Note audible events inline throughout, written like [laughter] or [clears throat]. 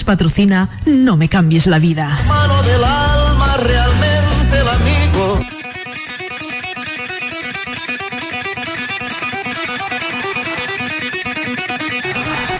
Patrocina No me cambies la vida. Mano del alma, realmente el amigo.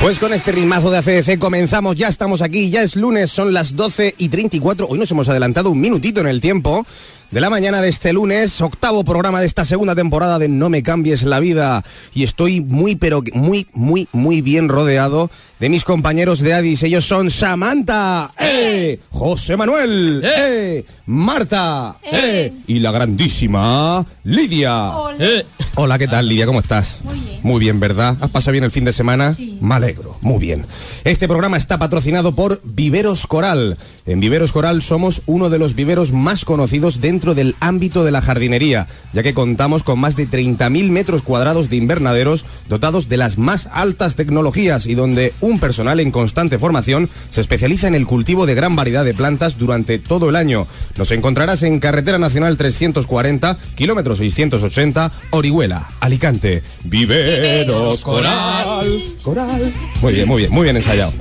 Pues con este ritmazo de ACDC comenzamos, ya estamos aquí, ya es lunes, son las 12 y 34. Hoy nos hemos adelantado un minutito en el tiempo de la mañana de este lunes, octavo programa de esta segunda temporada de No me cambies la vida. Y estoy muy, pero muy, muy, muy bien rodeado de mis compañeros de Addis. Ellos son Samantha, ¡eh! José Manuel, ¡eh! Marta, ¡eh! Y la grandísima Lidia. Eh. Hola, ¿qué tal, Lidia? ¿Cómo estás? Muy bien. Muy bien, ¿verdad? ¿Has pasado bien el fin de semana? Sí. Me alegro, muy bien. Este programa está patrocinado por Viveros Coral. En Viveros Coral somos uno de los viveros más conocidos dentro del ámbito de la jardinería, ya que contamos con más de 30.000 metros cuadrados de invernaderos dotados de las más altas tecnologías y donde un personal en constante formación se especializa en el cultivo de gran variedad de plantas durante todo el año. Nos encontrarás en Carretera Nacional 340, kilómetro 680, Orihuela, Alicante. Viveros Coral. Coral. Muy bien, muy bien, muy bien ensayado.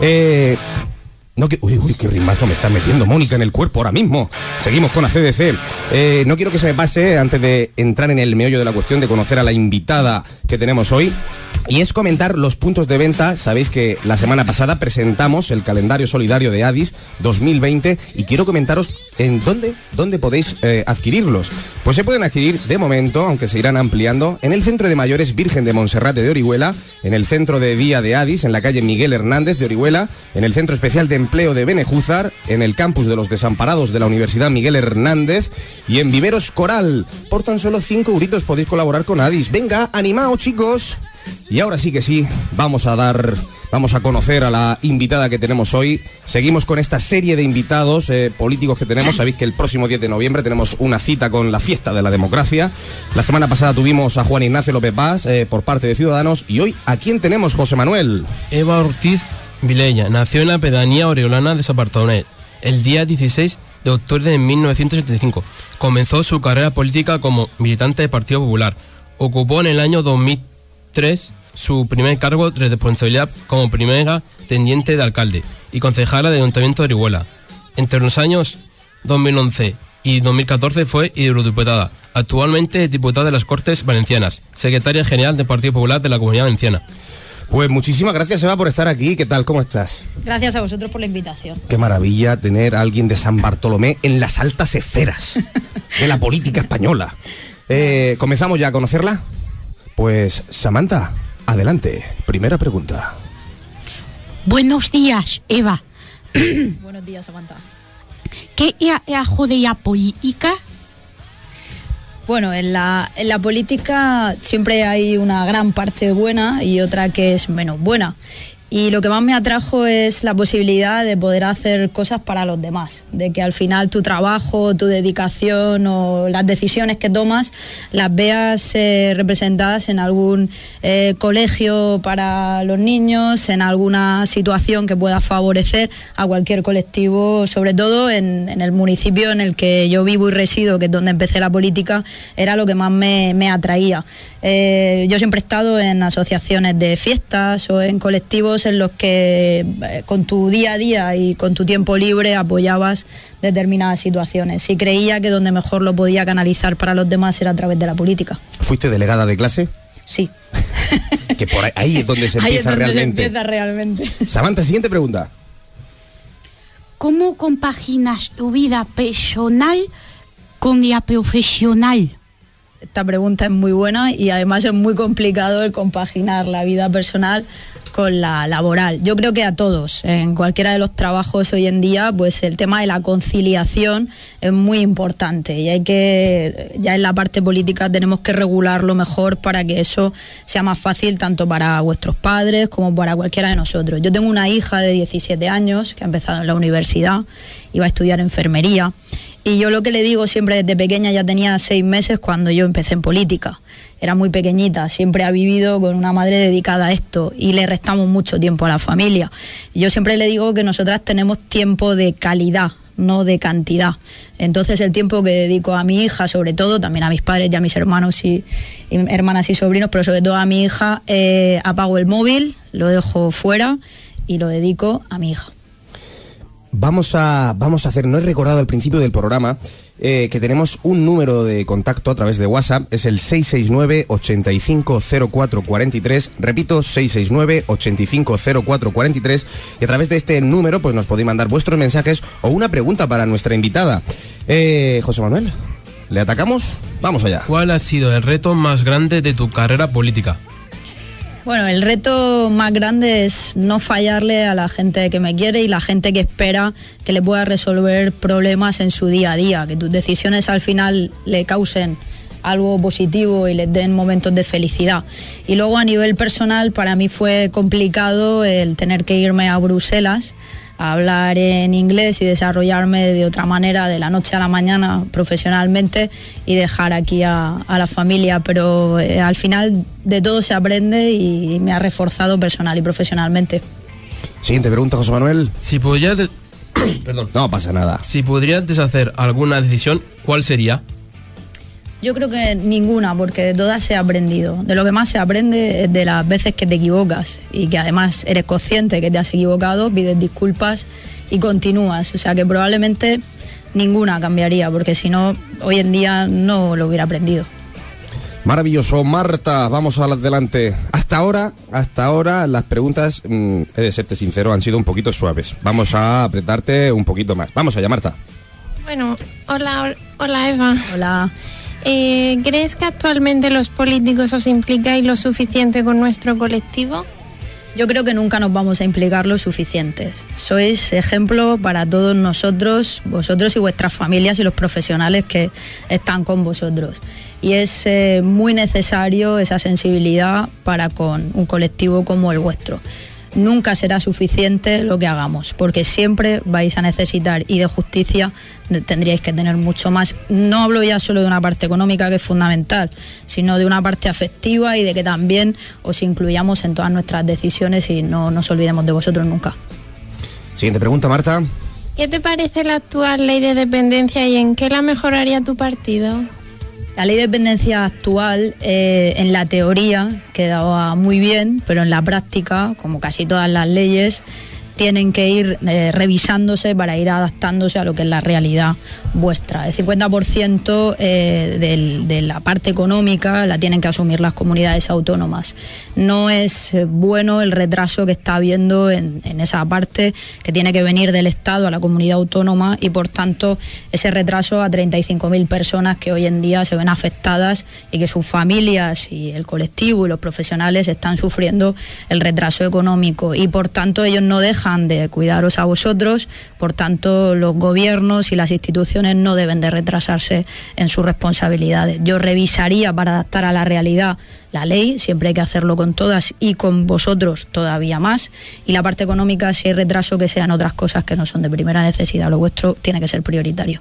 Eh, no que, uy, uy, qué rimazo me está metiendo Mónica en el cuerpo ahora mismo. Seguimos con ACDC. Eh, no quiero que se me pase, antes de entrar en el meollo de la cuestión, de conocer a la invitada que tenemos hoy. Y es comentar los puntos de venta. Sabéis que la semana pasada presentamos el calendario solidario de Addis 2020 y quiero comentaros en dónde, dónde podéis eh, adquirirlos. Pues se pueden adquirir de momento, aunque se irán ampliando, en el Centro de Mayores Virgen de Monserrate de Orihuela, en el Centro de Día de Addis, en la calle Miguel Hernández de Orihuela, en el Centro Especial de Empleo de Benejúzar, en el Campus de los Desamparados de la Universidad Miguel Hernández y en Viveros Coral. Por tan solo 5 euritos podéis colaborar con Addis. Venga, animaos chicos. Y ahora sí que sí, vamos a dar, vamos a conocer a la invitada que tenemos hoy. Seguimos con esta serie de invitados eh, políticos que tenemos. Sabéis que el próximo 10 de noviembre tenemos una cita con la fiesta de la democracia. La semana pasada tuvimos a Juan Ignacio López Paz eh, por parte de Ciudadanos y hoy ¿a quién tenemos, José Manuel? Eva Ortiz Vilella nació en la pedanía oriolana de Sapartonet el día 16 de octubre de 1975. Comenzó su carrera política como militante del Partido Popular. Ocupó en el año 2003 su primer cargo de responsabilidad como primera tendiente de alcalde y concejala del Ayuntamiento de Orihuela. Entre los años 2011 y 2014 fue eurodiputada. Actualmente es diputada de las Cortes Valencianas, secretaria general del Partido Popular de la Comunidad Valenciana. Pues muchísimas gracias, Eva, por estar aquí. ¿Qué tal? ¿Cómo estás? Gracias a vosotros por la invitación. Qué maravilla tener a alguien de San Bartolomé en las altas esferas de la política española. [laughs] Eh, ¿Comenzamos ya a conocerla? Pues, Samantha, adelante. Primera pregunta. Buenos días, Eva. [coughs] Buenos días, Samantha. ¿Qué es la jodería política? Bueno, en la, en la política siempre hay una gran parte buena y otra que es menos buena. Y lo que más me atrajo es la posibilidad de poder hacer cosas para los demás, de que al final tu trabajo, tu dedicación o las decisiones que tomas las veas eh, representadas en algún eh, colegio para los niños, en alguna situación que pueda favorecer a cualquier colectivo, sobre todo en, el municipio en el que yo vivo y resido, que es donde empecé la política, era lo que más me, me atraía. Eh, yo siempre he estado en asociaciones de fiestas o en colectivos en los que eh, con tu día a día y con tu tiempo libre apoyabas determinadas situaciones. Y creía que donde mejor lo podía canalizar para los demás era a través de la política. ¿Fuiste delegada de clase? Sí. [laughs] que por ahí, ahí es donde se [laughs] Ahí es empieza donde se realmente. empieza realmente. Samantha, siguiente pregunta. ¿Cómo compaginas tu vida personal con la profesional? Esta pregunta es muy buena y además es muy complicado el compaginar la vida personal con la laboral. Yo creo que a todos, en cualquiera de los trabajos hoy en día, pues el tema de la conciliación es muy importante y hay que, ya en la parte política tenemos que regularlo mejor para que eso sea más fácil tanto para vuestros padres como para cualquiera de nosotros. Yo tengo una hija de 17 años que ha empezado en la universidad y va a estudiar enfermería. Y yo lo que le digo siempre desde pequeña, ya tenía seis meses cuando yo empecé en política. Era muy pequeñita, siempre ha vivido con una madre dedicada a esto y le restamos mucho tiempo a la familia. Yo siempre le digo que nosotras tenemos tiempo de calidad, no de cantidad. Entonces el tiempo que dedico a mi hija, sobre todo, también a mis padres y a mis hermanos y, y hermanas y sobrinos, pero sobre todo a mi hija, eh, apago el móvil, lo dejo fuera y lo dedico a mi hija. Vamos a, vamos a hacer, no he recordado al principio del programa eh, que tenemos un número de contacto a través de WhatsApp, es el 669-850443, repito, 669-850443, y a través de este número pues nos podéis mandar vuestros mensajes o una pregunta para nuestra invitada. Eh, José Manuel, ¿le atacamos? Vamos allá. ¿Cuál ha sido el reto más grande de tu carrera política? Bueno, el reto más grande es no fallarle a la gente que me quiere y la gente que espera que le pueda resolver problemas en su día a día, que tus decisiones al final le causen algo positivo y les den momentos de felicidad. Y luego a nivel personal para mí fue complicado el tener que irme a Bruselas a hablar en inglés y desarrollarme de otra manera de la noche a la mañana profesionalmente y dejar aquí a, a la familia. Pero eh, al final de todo se aprende y me ha reforzado personal y profesionalmente. Siguiente pregunta, José Manuel. Si pudieras, [coughs] Perdón. No pasa nada. Si pudieras deshacer alguna decisión, ¿cuál sería? Yo creo que ninguna, porque de todas se ha aprendido. De lo que más se aprende es de las veces que te equivocas y que además eres consciente que te has equivocado, pides disculpas y continúas. O sea que probablemente ninguna cambiaría, porque si no, hoy en día no lo hubiera aprendido. Maravilloso, Marta, vamos adelante. Hasta ahora, hasta ahora las preguntas, mm, he de serte sincero, han sido un poquito suaves. Vamos a apretarte un poquito más. Vamos allá, Marta. Bueno, hola, hola Eva. Hola. Eh, ¿Crees que actualmente los políticos os implicáis lo suficiente con nuestro colectivo? Yo creo que nunca nos vamos a implicar lo suficientes. Sois ejemplo para todos nosotros, vosotros y vuestras familias y los profesionales que están con vosotros. Y es eh, muy necesario esa sensibilidad para con un colectivo como el vuestro. Nunca será suficiente lo que hagamos, porque siempre vais a necesitar y de justicia tendríais que tener mucho más. No hablo ya solo de una parte económica que es fundamental, sino de una parte afectiva y de que también os incluyamos en todas nuestras decisiones y no nos olvidemos de vosotros nunca. Siguiente pregunta, Marta. ¿Qué te parece la actual ley de dependencia y en qué la mejoraría tu partido? La ley de dependencia actual, eh, en la teoría, quedaba muy bien, pero en la práctica, como casi todas las leyes, tienen que ir eh, revisándose para ir adaptándose a lo que es la realidad vuestra. El 50% eh, de la parte económica la tienen que asumir las comunidades autónomas. No es eh, bueno el retraso que está habiendo en, en esa parte que tiene que venir del Estado a la comunidad autónoma y por tanto ese retraso a 35.000 personas que hoy en día se ven afectadas y que sus familias y el colectivo y los profesionales están sufriendo el retraso económico y por tanto ellos no dejan de cuidaros a vosotros, por tanto los gobiernos y las instituciones no deben de retrasarse en sus responsabilidades. Yo revisaría para adaptar a la realidad la ley, siempre hay que hacerlo con todas y con vosotros todavía más. Y la parte económica, si hay retraso, que sean otras cosas que no son de primera necesidad. Lo vuestro tiene que ser prioritario.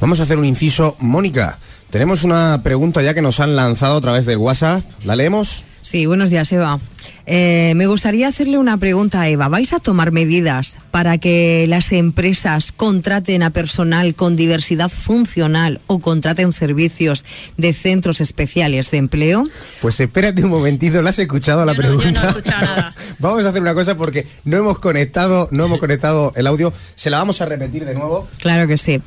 Vamos a hacer un inciso. Mónica, tenemos una pregunta ya que nos han lanzado a través del WhatsApp. ¿La leemos? Sí, buenos días, Eva. Eh, me gustaría hacerle una pregunta a Eva. ¿Vais a tomar medidas para que las empresas contraten a personal con diversidad funcional o contraten servicios de centros especiales de empleo? Pues espérate un momentito, ¿la has escuchado la Yo no- yo no he pregunta? escuchado nada. [laughs] vamos a hacer una cosa porque no hemos conectado, no hemos conectado el audio. Se la vamos a repetir de nuevo. Claro que sí.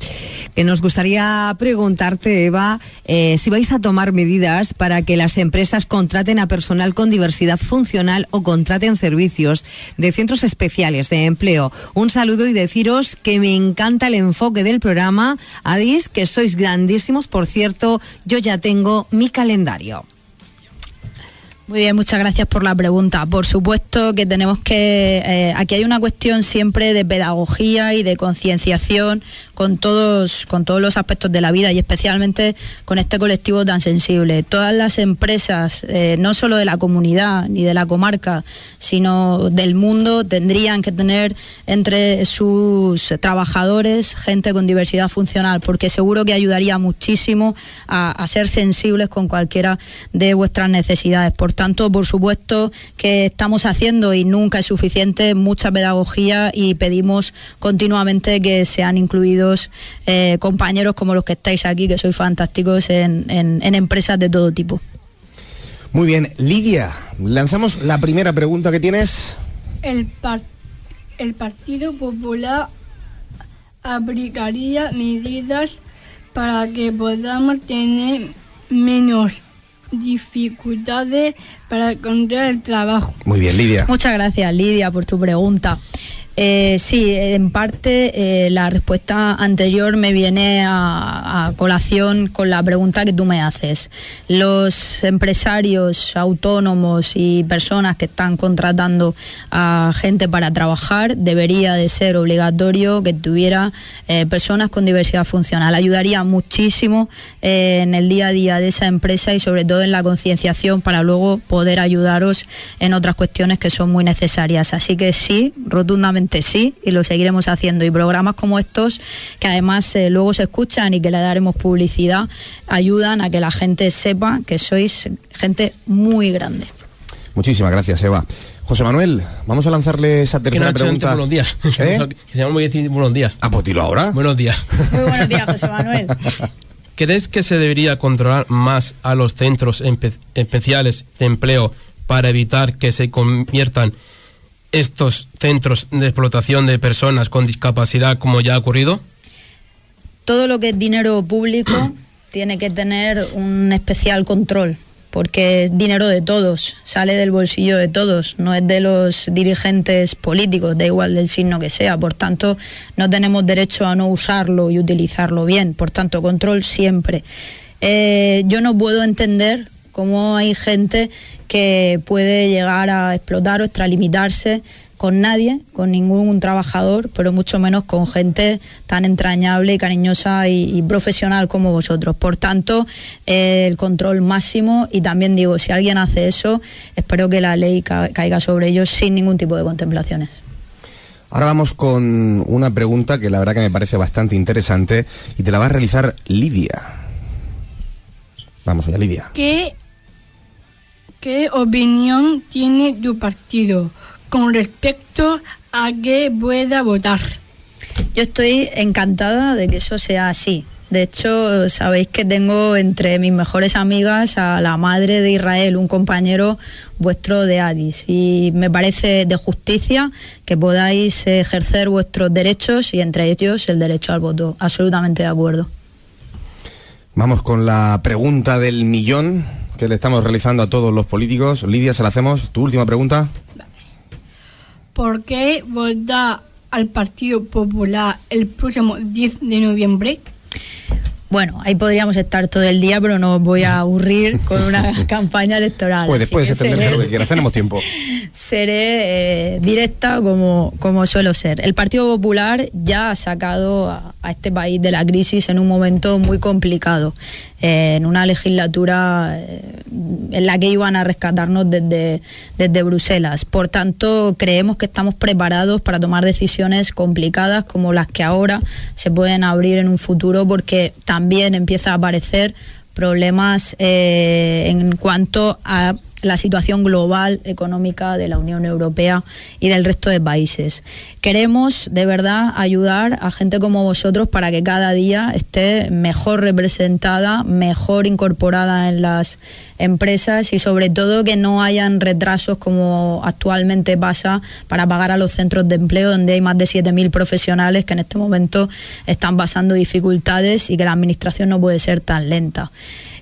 Que nos gustaría preguntarte, Eva, eh, si vais a tomar medidas para que las empresas contraten a personal con diversidad funcional o contraten servicios de centros especiales de empleo. Un saludo y deciros que me encanta el enfoque del programa. Adis, que sois grandísimos. Por cierto, yo ya tengo mi calendario. Muy bien, muchas gracias por la pregunta. Por supuesto que tenemos que, eh, aquí hay una cuestión siempre de pedagogía y de concienciación con todos, con todos los aspectos de la vida y especialmente con este colectivo tan sensible. Todas las empresas, eh, no solo de la comunidad ni de la comarca, sino del mundo, tendrían que tener entre sus trabajadores gente con diversidad funcional, porque seguro que ayudaría muchísimo a, a ser sensibles con cualquiera de vuestras necesidades. Por tanto, por supuesto que estamos haciendo y nunca es suficiente mucha pedagogía y pedimos continuamente que sean incluidos eh, compañeros como los que estáis aquí, que sois fantásticos en, en- en empresas de todo tipo. Muy bien, Lidia, lanzamos la primera pregunta que tienes. El, par- el Partido Popular aplicaría medidas para que podamos tener menos dificultades para encontrar el trabajo. Muy bien, Lidia. Muchas gracias, Lidia, por tu pregunta. Eh, sí, en parte eh, la respuesta anterior me viene a, a, colación con la pregunta que tú me haces. Los empresarios autónomos y personas que están contratando a gente para trabajar debería de ser obligatorio que tuviera eh, personas con diversidad funcional. Ayudaría muchísimo eh, en el día a día de esa empresa y sobre todo en la concienciación para luego poder ayudaros en otras cuestiones que son muy necesarias. Así que sí, rotundamente sí y lo seguiremos haciendo. Y programas como estos, que además eh, luego se escuchan y que le daremos publicidad, ayudan a que la gente sepa que sois gente muy grande. Muchísimas gracias, Eva. José Manuel, vamos a lanzarle esa tercera pregunta. Buenos días. [laughs] ¿Eh? Que se llama muy decir buenos días. Ah, pues dilo ahora. Buenos días. Muy buenos días, José Manuel. [laughs] ¿Crees que se debería controlar más a los centros empe- especiales de empleo para evitar que se conviertan estos centros de explotación de personas con discapacidad como ya ha ocurrido? Todo lo que es dinero público [clears throat] tiene que tener un especial control porque es dinero de todos, sale del bolsillo de todos, no es de los dirigentes políticos, da igual del signo que sea. Por tanto, no tenemos derecho a no usarlo y utilizarlo bien. Por tanto, control siempre. Eh, yo no puedo entender cómo hay gente que puede llegar a explotar o extralimitarse con nadie, con ningún trabajador, pero mucho menos con gente tan entrañable y cariñosa y, y profesional como vosotros. Por tanto, eh, el control máximo y también digo, si alguien hace eso, espero que la ley ca caiga sobre ellos sin ningún tipo de contemplaciones. Ahora vamos con una pregunta que la verdad que me parece bastante interesante y te la va a realizar Lidia. Vamos allá, Lidia. ¿Qué, qué opinión tiene tu partido con respecto a que pueda votar? Yo estoy encantada de que eso sea así. De hecho, sabéis que tengo entre mis mejores amigas a la madre de Israel, un compañero vuestro de Addis. Y me parece de justicia que podáis ejercer vuestros derechos y entre ellos el derecho al voto. Absolutamente de acuerdo. Vamos con la pregunta del millón que le estamos realizando a todos los políticos. Lidia, se la hacemos. Tu última pregunta. ¿Por qué votar al Partido Popular el próximo 10 de noviembre? Bueno, ahí podríamos estar todo el día, pero no os voy a aburrir con una [laughs] [laughs] campaña electoral. Pues después extenderse seré- lo que quieras, tenemos tiempo. [laughs] seré eh, directa como, como suelo ser. El Partido Popular ya ha sacado a, a este país de la crisis en un momento muy complicado, en una legislatura eh, en la que iban a rescatarnos desde, desde Bruselas. Por tanto, creemos que estamos preparados para tomar decisiones complicadas como las que ahora se pueden abrir en un futuro porque también empieza a aparecer problemas eh, en cuanto a la situación global económica de la Unión Europea y del resto de países. Queremos de verdad ayudar a gente como vosotros para que cada día esté mejor representada, mejor incorporada en las empresas y sobre todo que no hayan retrasos como actualmente pasa para pagar a los centros de empleo donde hay más de 7.000 profesionales que en este momento están pasando dificultades y que la administración no puede ser tan lenta.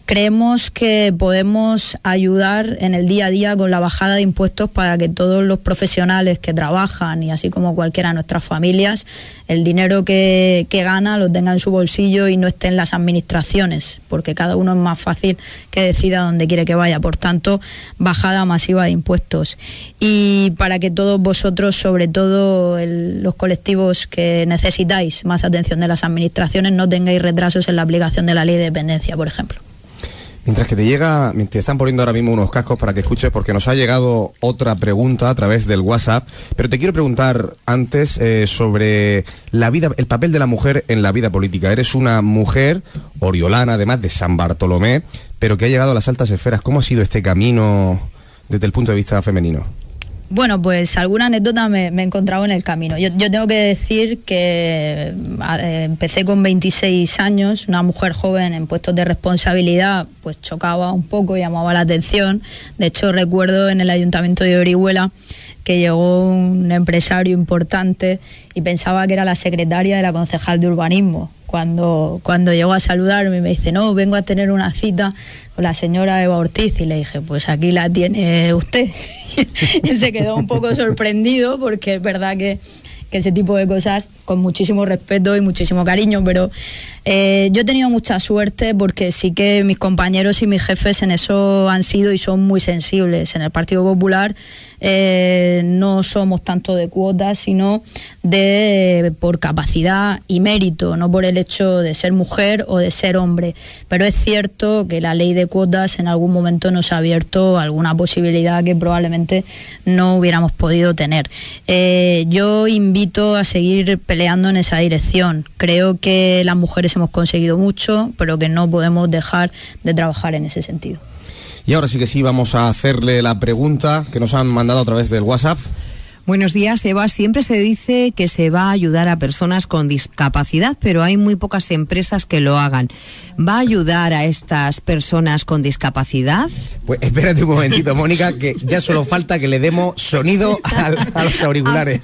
Creemos que podemos ayudar en el día a día con la bajada de impuestos para que todos los profesionales que trabajan y así como cualquiera de nuestras familias, el dinero que, que gana lo tenga en su bolsillo y no esté en las administraciones, porque cada uno es más fácil que decida dónde quiere que vaya. Por tanto, bajada masiva de impuestos. Y para que todos vosotros, sobre todo los colectivos que necesitáis más atención de las administraciones, no tengáis retrasos en la aplicación de la ley de dependencia, por ejemplo. Mientras que te llega, te están poniendo ahora mismo unos cascos para que escuches porque nos ha llegado otra pregunta a través del WhatsApp, pero te quiero preguntar antes eh, sobre la vida, el papel de la mujer en la vida política. Eres una mujer oriolana, además de San Bartolomé, pero que ha llegado a las altas esferas. ¿Cómo ha sido este camino desde el punto de vista femenino? Bueno, pues alguna anécdota me, he encontrado en el camino. Yo, yo tengo que decir que eh, empecé con 26 años, una mujer joven en puestos de responsabilidad, pues chocaba un poco, llamaba la atención. De hecho, recuerdo en el ayuntamiento de Orihuela que llegó un empresario importante y pensaba que era la secretaria de la concejal de urbanismo. Cuando, cuando llegó a saludarme me dice, no, vengo a tener una cita con la señora Eva Ortiz y le dije, pues aquí la tiene usted. [laughs] y se quedó un poco sorprendido porque es verdad que que ese tipo de cosas con muchísimo respeto y muchísimo cariño, pero eh, yo he tenido mucha suerte porque sí que mis compañeros y mis jefes en eso han sido y son muy sensibles. En el Partido Popular eh, no somos tanto de cuotas, sino de por capacidad y mérito, no por el hecho de ser mujer o de ser hombre. Pero es cierto que la ley de cuotas en algún momento nos ha abierto alguna posibilidad que probablemente no hubiéramos podido tener. Eh, yo invito a seguir peleando en esa dirección. Creo que las mujeres hemos conseguido mucho, pero que no podemos dejar de trabajar en ese sentido. Y ahora sí que sí, vamos a hacerle la pregunta que nos han mandado a través del WhatsApp. Buenos días, Eva. Siempre se dice que se va a ayudar a personas con discapacidad, pero hay muy pocas empresas que lo hagan. ¿Va a ayudar a estas personas con discapacidad? Pues espérate un momentito, Mónica, que ya solo falta que le demos sonido a, a los auriculares.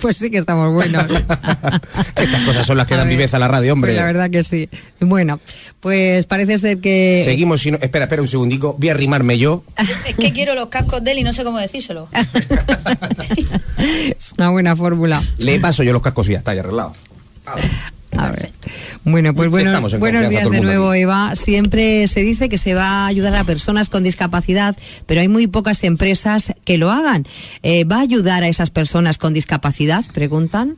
pues sí que estamos buenos. [laughs] Estas cosas son las que dan viveza a la radio, hombre. Pues la verdad que sí. Bueno, pues parece ser que... Seguimos, si no... espera, espera un segundico, voy a arrimarme yo. Es que quiero los cascos de él y no sé cómo decírselo. [laughs] es una buena fórmula. Le paso yo los cascos y ya está, ya arreglado. A ver. Bueno, pues Sí, buenos, días de nuevo, aquí. Eva. Siempre se dice que se va a ayudar a personas con discapacidad, pero hay muy pocas empresas que lo hagan. Eh, ¿Va a ayudar a esas personas con discapacidad? Preguntan.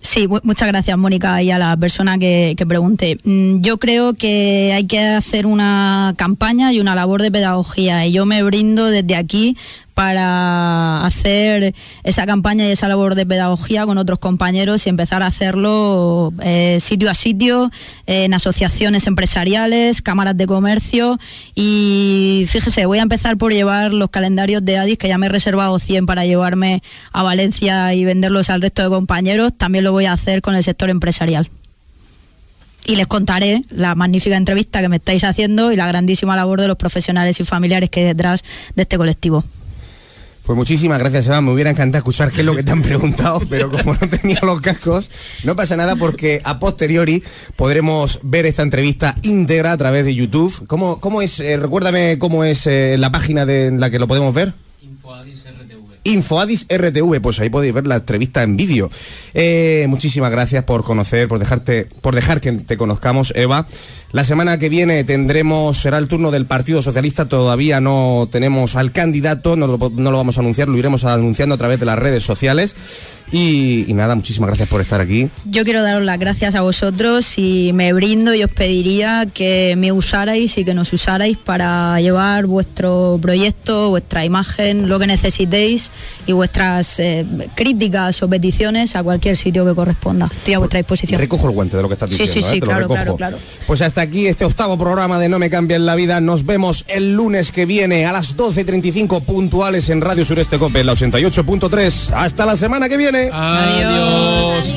Sí, mu- muchas gracias Mónica y a la persona que, que pregunte. Mm, Yo creo que hay que hacer una campaña y una labor de pedagogía y yo me brindo desde aquí para hacer esa campaña y esa labor de pedagogía con otros compañeros y empezar a hacerlo eh, sitio a sitio, en asociaciones empresariales, cámaras de comercio y fíjese, voy a empezar por llevar los calendarios de Adis, que ya me he reservado 100 para llevarme a Valencia y venderlos al resto de compañeros, también lo voy a hacer con el sector empresarial. Y les contaré la magnífica entrevista que me estáis haciendo y la grandísima labor de los profesionales y familiares que hay detrás de este colectivo. Pues muchísimas gracias, Eva. Me hubiera encantado escuchar qué es lo que te han preguntado, pero como no tenía los cascos, no pasa nada porque a posteriori podremos ver esta entrevista íntegra a través de YouTube. ¿Cómo, cómo es? eh, recuérdame cómo es eh, la página de en la que lo podemos ver. Infoadis RTV, pues ahí podéis ver la entrevista en vídeo. Eh, muchísimas gracias por conocer, por dejarte, por dejar que te conozcamos, Eva. La semana que viene tendremos, será el turno del Partido Socialista, todavía no tenemos al candidato, no lo, no lo vamos a anunciar, lo iremos anunciando a través de las redes sociales. Y, y nada, muchísimas gracias por estar aquí. Yo quiero daros las gracias a vosotros y me brindo y os pediría que me usarais y que nos usarais para llevar vuestro proyecto, vuestra imagen, lo que necesitéis y vuestras eh, críticas o peticiones a cualquier sitio que corresponda. Estoy a vuestra disposición. Recojo el guante de lo que estás Sí, diciendo, sí, sí, ¿eh? lo claro, claro, claro. Pues hasta aquí este octavo programa de No me cambien la vida. Nos vemos el lunes que viene a las 12.35 puntuales en Radio Sureste Cope, en la 88.3. Hasta la semana que viene. Adiós.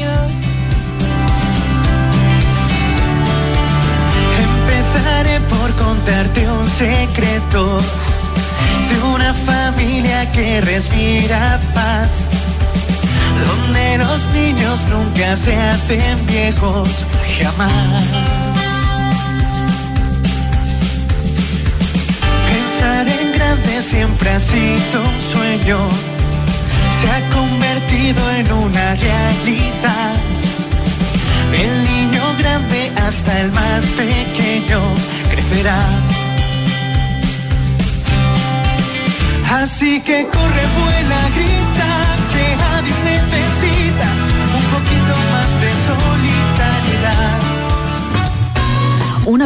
Empezaré por contarte un secreto de una familia que respira paz, donde los niños nunca se hacen viejos, jamás. Siempre ha sido un sueño, se ha convertido en una realidad. El niño grande hasta el más pequeño crecerá. Así que corre, vuela, grita,